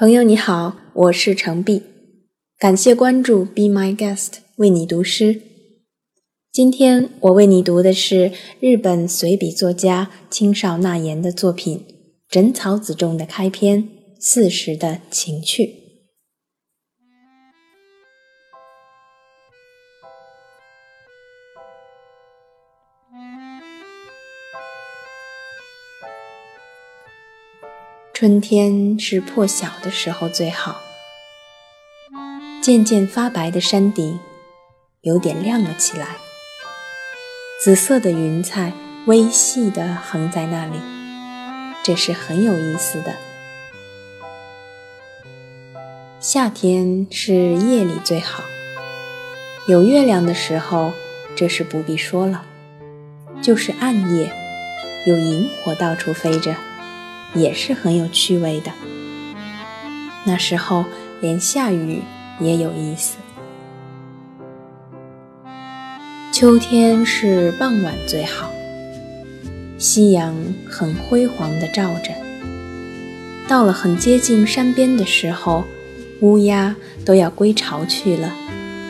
朋友你好，我是程璧，感谢关注，Be My Guest，为你读诗。今天我为你读的是日本随笔作家青少纳言的作品《枕草子》中的开篇《四时的情趣》。春天是破晓的时候最好，渐渐发白的山顶有点亮了起来，紫色的云彩微细的横在那里，这是很有意思的。夏天是夜里最好，有月亮的时候，这是不必说了，就是暗夜，有萤火到处飞着。也是很有趣味的。那时候连下雨也有意思。秋天是傍晚最好，夕阳很辉煌地照着。到了很接近山边的时候，乌鸦都要归巢去了，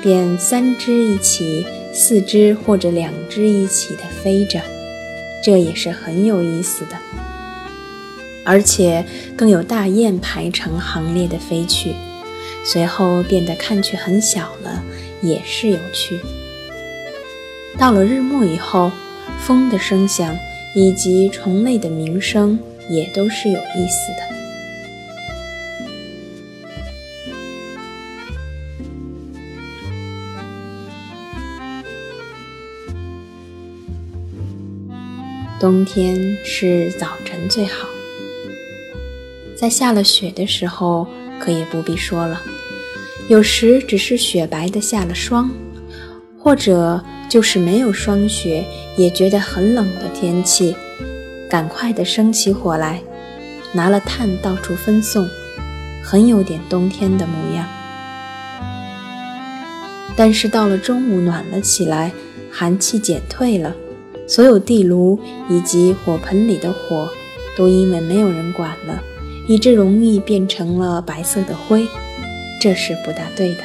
便三只一起、四只或者两只一起的飞着，这也是很有意思的。而且更有大雁排成行列的飞去，随后变得看去很小了，也是有趣。到了日暮以后，风的声响以及虫类的鸣声也都是有意思的。冬天是早晨最好。在下了雪的时候，可也不必说了。有时只是雪白的下了霜，或者就是没有霜雪，也觉得很冷的天气，赶快的生起火来，拿了炭到处分送，很有点冬天的模样。但是到了中午暖了起来，寒气减退了，所有地炉以及火盆里的火，都因为没有人管了。以致容易变成了白色的灰，这是不大对的。